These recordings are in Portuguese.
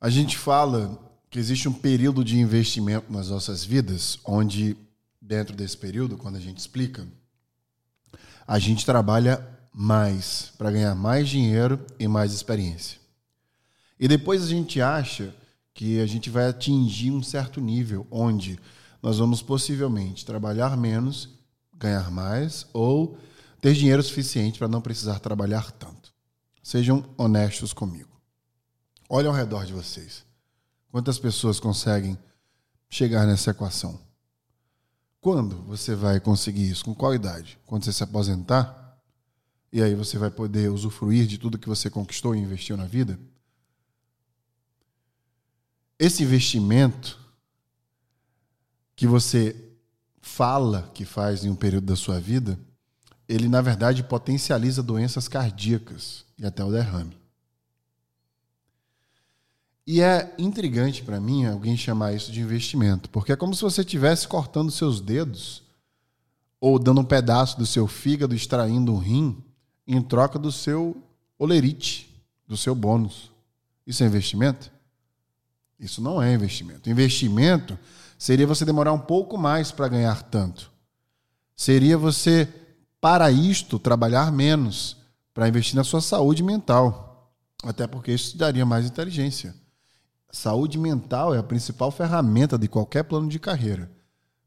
A gente fala que existe um período de investimento nas nossas vidas, onde, dentro desse período, quando a gente explica, a gente trabalha mais para ganhar mais dinheiro e mais experiência. E depois a gente acha que a gente vai atingir um certo nível onde nós vamos possivelmente trabalhar menos, ganhar mais ou ter dinheiro suficiente para não precisar trabalhar tanto. Sejam honestos comigo. Olhem ao redor de vocês. Quantas pessoas conseguem chegar nessa equação? Quando você vai conseguir isso? Com qual idade? Quando você se aposentar? E aí você vai poder usufruir de tudo que você conquistou e investiu na vida? Esse investimento que você fala que faz em um período da sua vida, ele na verdade potencializa doenças cardíacas e até o derrame. E é intrigante para mim alguém chamar isso de investimento, porque é como se você estivesse cortando seus dedos ou dando um pedaço do seu fígado, extraindo um rim, em troca do seu olerite, do seu bônus. Isso é investimento? Isso não é investimento. Investimento seria você demorar um pouco mais para ganhar tanto. Seria você, para isto, trabalhar menos, para investir na sua saúde mental. Até porque isso te daria mais inteligência. Saúde mental é a principal ferramenta de qualquer plano de carreira,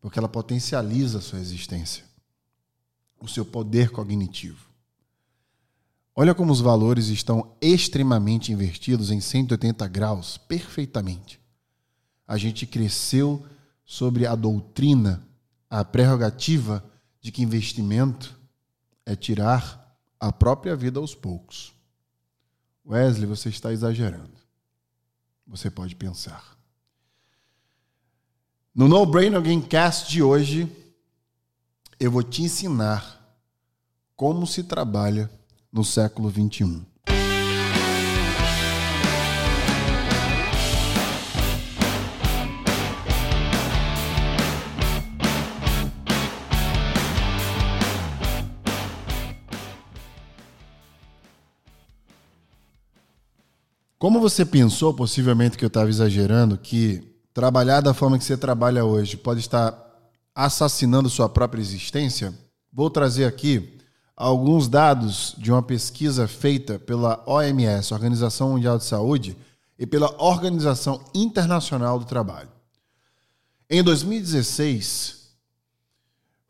porque ela potencializa a sua existência, o seu poder cognitivo. Olha como os valores estão extremamente invertidos em 180 graus, perfeitamente. A gente cresceu sobre a doutrina, a prerrogativa de que investimento é tirar a própria vida aos poucos. Wesley, você está exagerando você pode pensar. No No Brain Gamecast de hoje, eu vou te ensinar como se trabalha no século 21. Como você pensou, possivelmente que eu estava exagerando, que trabalhar da forma que você trabalha hoje pode estar assassinando sua própria existência? Vou trazer aqui alguns dados de uma pesquisa feita pela OMS, Organização Mundial de Saúde, e pela Organização Internacional do Trabalho. Em 2016,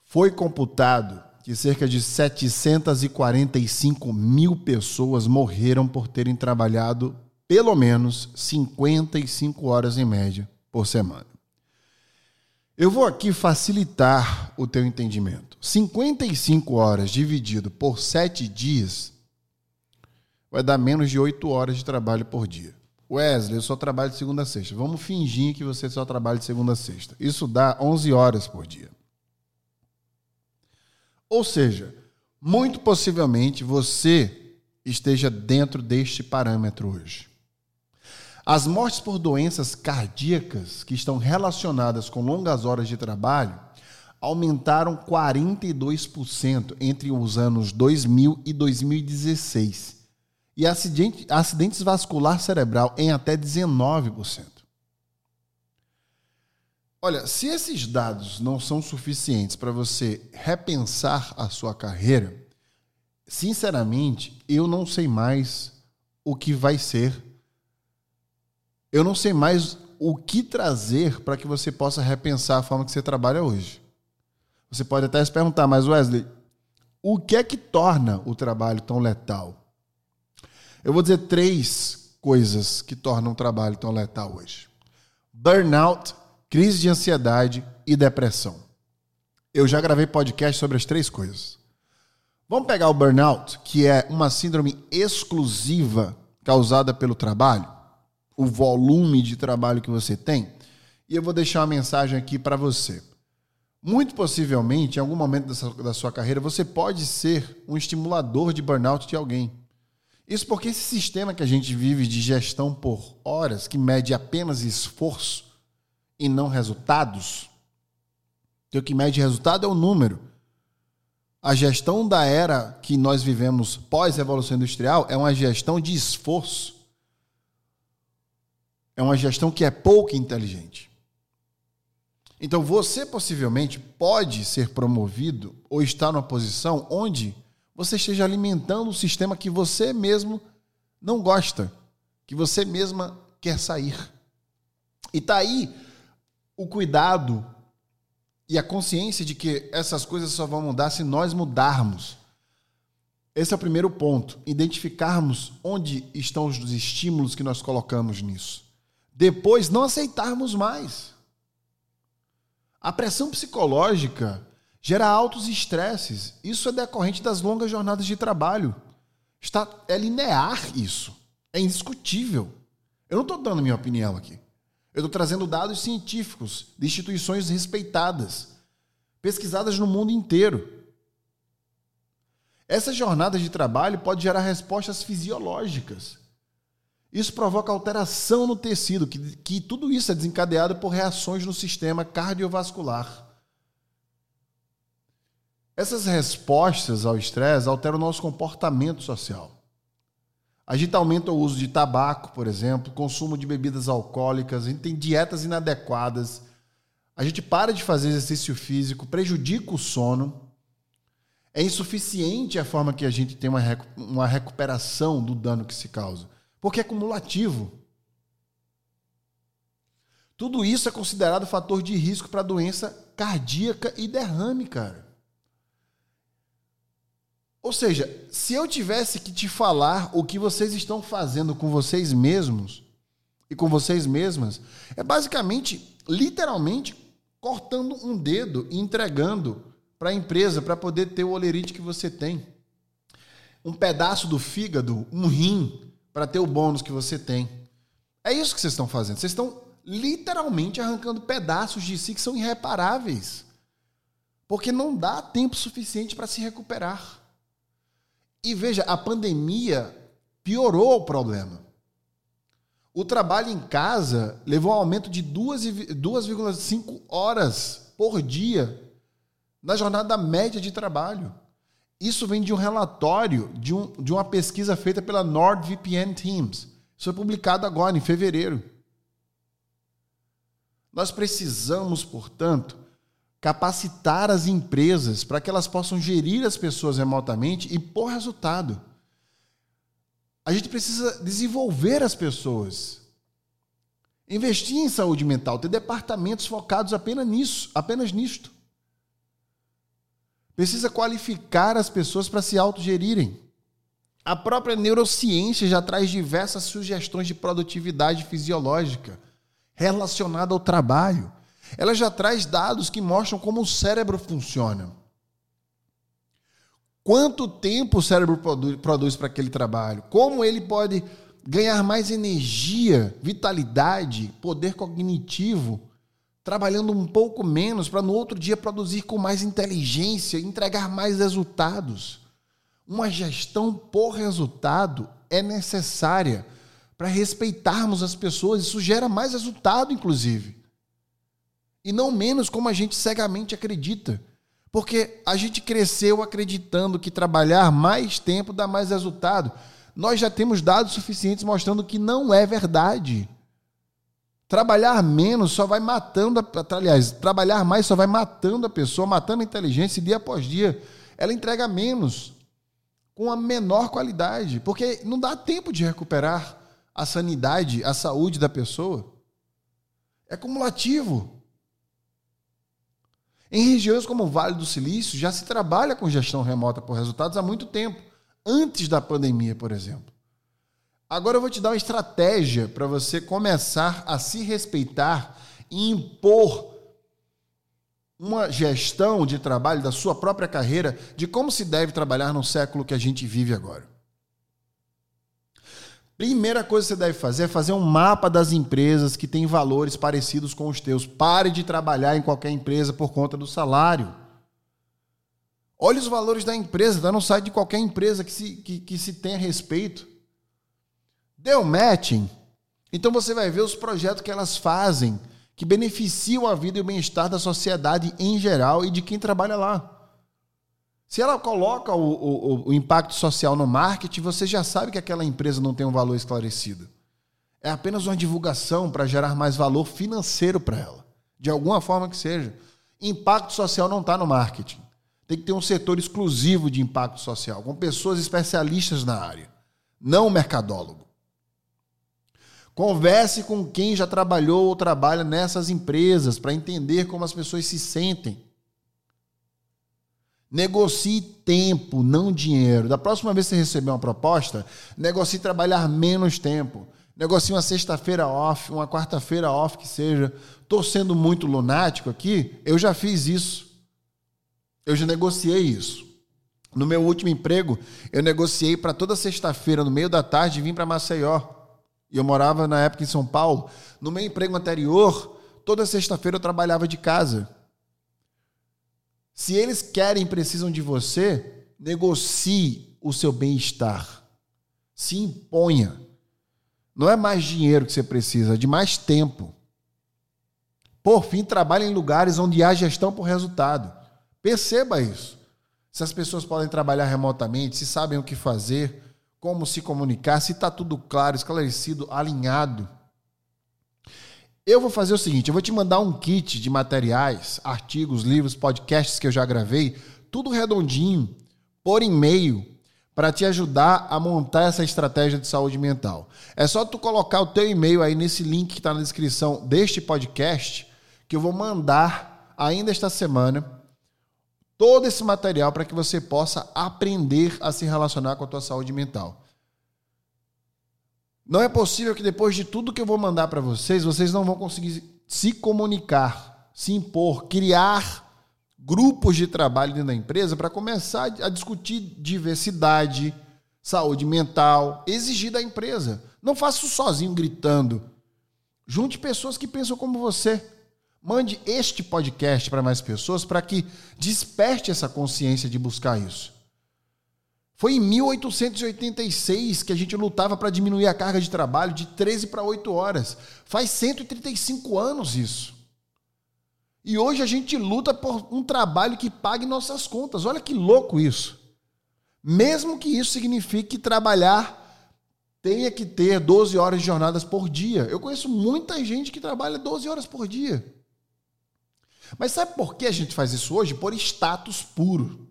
foi computado que cerca de 745 mil pessoas morreram por terem trabalhado pelo menos 55 horas em média por semana. Eu vou aqui facilitar o teu entendimento. 55 horas dividido por 7 dias vai dar menos de 8 horas de trabalho por dia. Wesley, eu só trabalho de segunda a sexta. Vamos fingir que você só trabalha de segunda a sexta. Isso dá 11 horas por dia. Ou seja, muito possivelmente você esteja dentro deste parâmetro hoje. As mortes por doenças cardíacas que estão relacionadas com longas horas de trabalho aumentaram 42% entre os anos 2000 e 2016. E acidente, acidentes vascular cerebral em até 19%. Olha, se esses dados não são suficientes para você repensar a sua carreira, sinceramente, eu não sei mais o que vai ser eu não sei mais o que trazer para que você possa repensar a forma que você trabalha hoje. Você pode até se perguntar, mas Wesley, o que é que torna o trabalho tão letal? Eu vou dizer três coisas que tornam o trabalho tão letal hoje: burnout, crise de ansiedade e depressão. Eu já gravei podcast sobre as três coisas. Vamos pegar o burnout, que é uma síndrome exclusiva causada pelo trabalho o volume de trabalho que você tem. E eu vou deixar uma mensagem aqui para você. Muito possivelmente, em algum momento da sua carreira, você pode ser um estimulador de burnout de alguém. Isso porque esse sistema que a gente vive de gestão por horas, que mede apenas esforço e não resultados, que o que mede resultado é o número. A gestão da era que nós vivemos pós-revolução industrial é uma gestão de esforço é uma gestão que é pouco inteligente. Então você possivelmente pode ser promovido ou estar numa posição onde você esteja alimentando um sistema que você mesmo não gosta, que você mesma quer sair. E tá aí o cuidado e a consciência de que essas coisas só vão mudar se nós mudarmos. Esse é o primeiro ponto, identificarmos onde estão os estímulos que nós colocamos nisso. Depois, não aceitarmos mais. A pressão psicológica gera altos estresses. Isso é decorrente das longas jornadas de trabalho. Está, é linear isso. É indiscutível. Eu não estou dando minha opinião aqui. Eu estou trazendo dados científicos de instituições respeitadas, pesquisadas no mundo inteiro. Essa jornada de trabalho pode gerar respostas fisiológicas. Isso provoca alteração no tecido, que, que tudo isso é desencadeado por reações no sistema cardiovascular. Essas respostas ao estresse alteram o nosso comportamento social. A gente aumenta o uso de tabaco, por exemplo, consumo de bebidas alcoólicas, a gente tem dietas inadequadas, a gente para de fazer exercício físico, prejudica o sono. É insuficiente a forma que a gente tem uma, recuperação do dano que se causa, porque é cumulativo. Tudo isso é considerado fator de risco para doença cardíaca e derrame, cara. Ou seja, se eu tivesse que te falar o que vocês estão fazendo com vocês mesmos e com vocês mesmas, é basicamente, literalmente, cortando um dedo e entregando para a empresa para poder ter o olerite que você tem. Um pedaço do fígado, um rim, para ter o bônus que você tem. É isso que vocês estão fazendo. Vocês estão literalmente arrancando pedaços de si que são irreparáveis. Porque não dá tempo suficiente para se recuperar. E veja, a pandemia piorou o problema. O trabalho em casa levou um aumento de 2,5 horas por dia na jornada média de trabalho. Isso vem de um relatório de, um, de uma pesquisa feita pela NordVPN Teams. Isso foi publicado agora, em fevereiro. Nós precisamos, portanto, capacitar as empresas para que elas possam gerir as pessoas remotamente e por resultado. A gente precisa desenvolver as pessoas. Investir em saúde mental, ter departamentos focados apenas nisso, apenas nisto. Precisa qualificar as pessoas para se autogerirem. A própria neurociência já traz diversas sugestões de produtividade fisiológica relacionada ao trabalho ela já traz dados que mostram como o cérebro funciona. Quanto tempo o cérebro produz para aquele trabalho? Como ele pode ganhar mais energia, vitalidade, poder cognitivo, trabalhando um pouco menos para no outro dia produzir com mais inteligência, entregar mais resultados. Uma gestão por resultado é necessária para respeitarmos as pessoas, isso gera mais resultado, inclusive e não menos como a gente cegamente acredita. Porque a gente cresceu acreditando que trabalhar mais tempo dá mais resultado. Nós já temos dados suficientes mostrando que não é verdade. Trabalhar menos só vai matando, a, aliás, trabalhar mais só vai matando a pessoa, matando a inteligência dia após dia. Ela entrega menos, com a menor qualidade, porque não dá tempo de recuperar a sanidade, a saúde da pessoa. É cumulativo. Em regiões como o Vale do Silício, já se trabalha com gestão remota por resultados há muito tempo, antes da pandemia, por exemplo. Agora eu vou te dar uma estratégia para você começar a se respeitar e impor uma gestão de trabalho da sua própria carreira de como se deve trabalhar no século que a gente vive agora. Primeira coisa que você deve fazer é fazer um mapa das empresas que têm valores parecidos com os teus. Pare de trabalhar em qualquer empresa por conta do salário. Olhe os valores da empresa, está no site de qualquer empresa que se, que, que se tenha respeito. Deu matching? Então você vai ver os projetos que elas fazem, que beneficiam a vida e o bem-estar da sociedade em geral e de quem trabalha lá. Se ela coloca o, o, o, impacto social no marketing, você já sabe que aquela empresa não tem um valor esclarecido. É apenas uma divulgação para gerar mais valor financeiro para ela, de alguma forma que seja. Impacto social não está no marketing. Tem que ter um setor exclusivo de impacto social, com pessoas especialistas na área, não mercadólogo. Converse com quem já trabalhou ou trabalha nessas empresas para entender como as pessoas se sentem. Negocie tempo, não dinheiro. Da próxima vez que você receber uma proposta, negocie trabalhar menos tempo. Negocie uma sexta-feira off, uma quarta-feira off que seja. Estou sendo muito lunático aqui, eu já fiz isso. Eu já negociei isso. No meu último emprego, eu negociei para toda sexta-feira, no meio da tarde, vir para Maceió. E eu morava na época em São Paulo. No meu emprego anterior, toda sexta-feira eu trabalhava de casa. Se eles querem precisam de você, negocie o seu bem-estar. Se imponha. Não é mais dinheiro que você precisa, é de mais tempo. Por fim, trabalhe em lugares onde há gestão por resultado. Perceba isso. Se as pessoas podem trabalhar remotamente, se sabem o que fazer, como se comunicar, se está tudo claro, esclarecido, alinhado. Eu vou fazer o seguinte: eu vou te mandar um kit de materiais, artigos, livros, podcasts que eu já gravei, tudo redondinho, por e-mail, para te ajudar a montar essa estratégia de saúde mental. É só tu colocar o teu e-mail aí nesse link que está na descrição deste podcast, que eu vou mandar ainda esta semana todo esse material para que você possa aprender a se relacionar com a tua saúde mental. Não é possível que depois de tudo que eu vou mandar para vocês, vocês não vão conseguir se comunicar, se impor, criar grupos de trabalho dentro da empresa para começar a discutir diversidade, saúde mental, exigir da empresa. Não faça isso sozinho gritando. Junte pessoas que pensam como você. Mande este podcast para mais pessoas para que desperte essa consciência de buscar isso. Foi em 1886 que a gente lutava para diminuir a carga de trabalho de 13 para 8 horas. Faz 135 anos isso. E hoje a gente luta por um trabalho que pague nossas contas. Olha que louco isso. Mesmo que isso signifique trabalhar tenha que ter 12 horas de jornadas por dia. Eu conheço muita gente que trabalha 12 horas por dia. Mas sabe por que a gente faz isso hoje? Por status puro.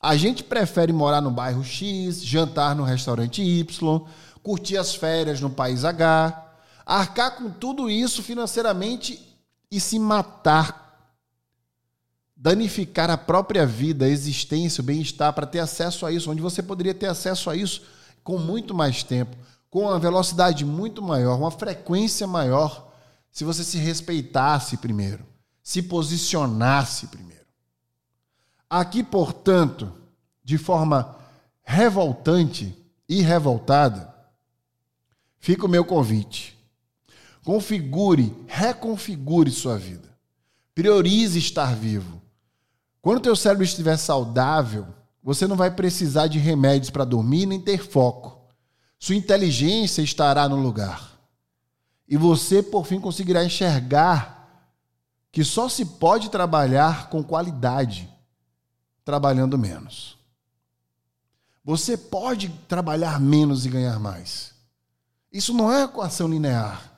A gente prefere morar no bairro X, jantar no restaurante Y, curtir as férias no país H, arcar com tudo isso financeiramente e se matar. Danificar a própria vida, a existência, o bem-estar para ter acesso a isso, onde você poderia ter acesso a isso com muito mais tempo, com uma velocidade muito maior, uma frequência maior, se você se respeitasse primeiro, se posicionasse primeiro. Aqui, portanto, de forma revoltante e revoltada, fica o meu convite. Configure, reconfigure sua vida. Priorize estar vivo. Quando teu cérebro estiver saudável, você não vai precisar de remédios para dormir nem ter foco. Sua inteligência estará no lugar. E você, por fim, conseguirá enxergar que só se pode trabalhar com qualidade trabalhando menos. Você pode trabalhar menos e ganhar mais. Isso não é equação linear.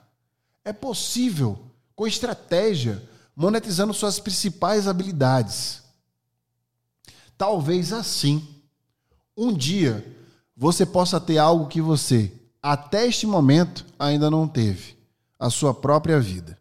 É possível, com estratégia, monetizando suas principais habilidades. Talvez assim, um dia, você possa ter algo que você, até este momento, ainda não teve: a sua própria vida.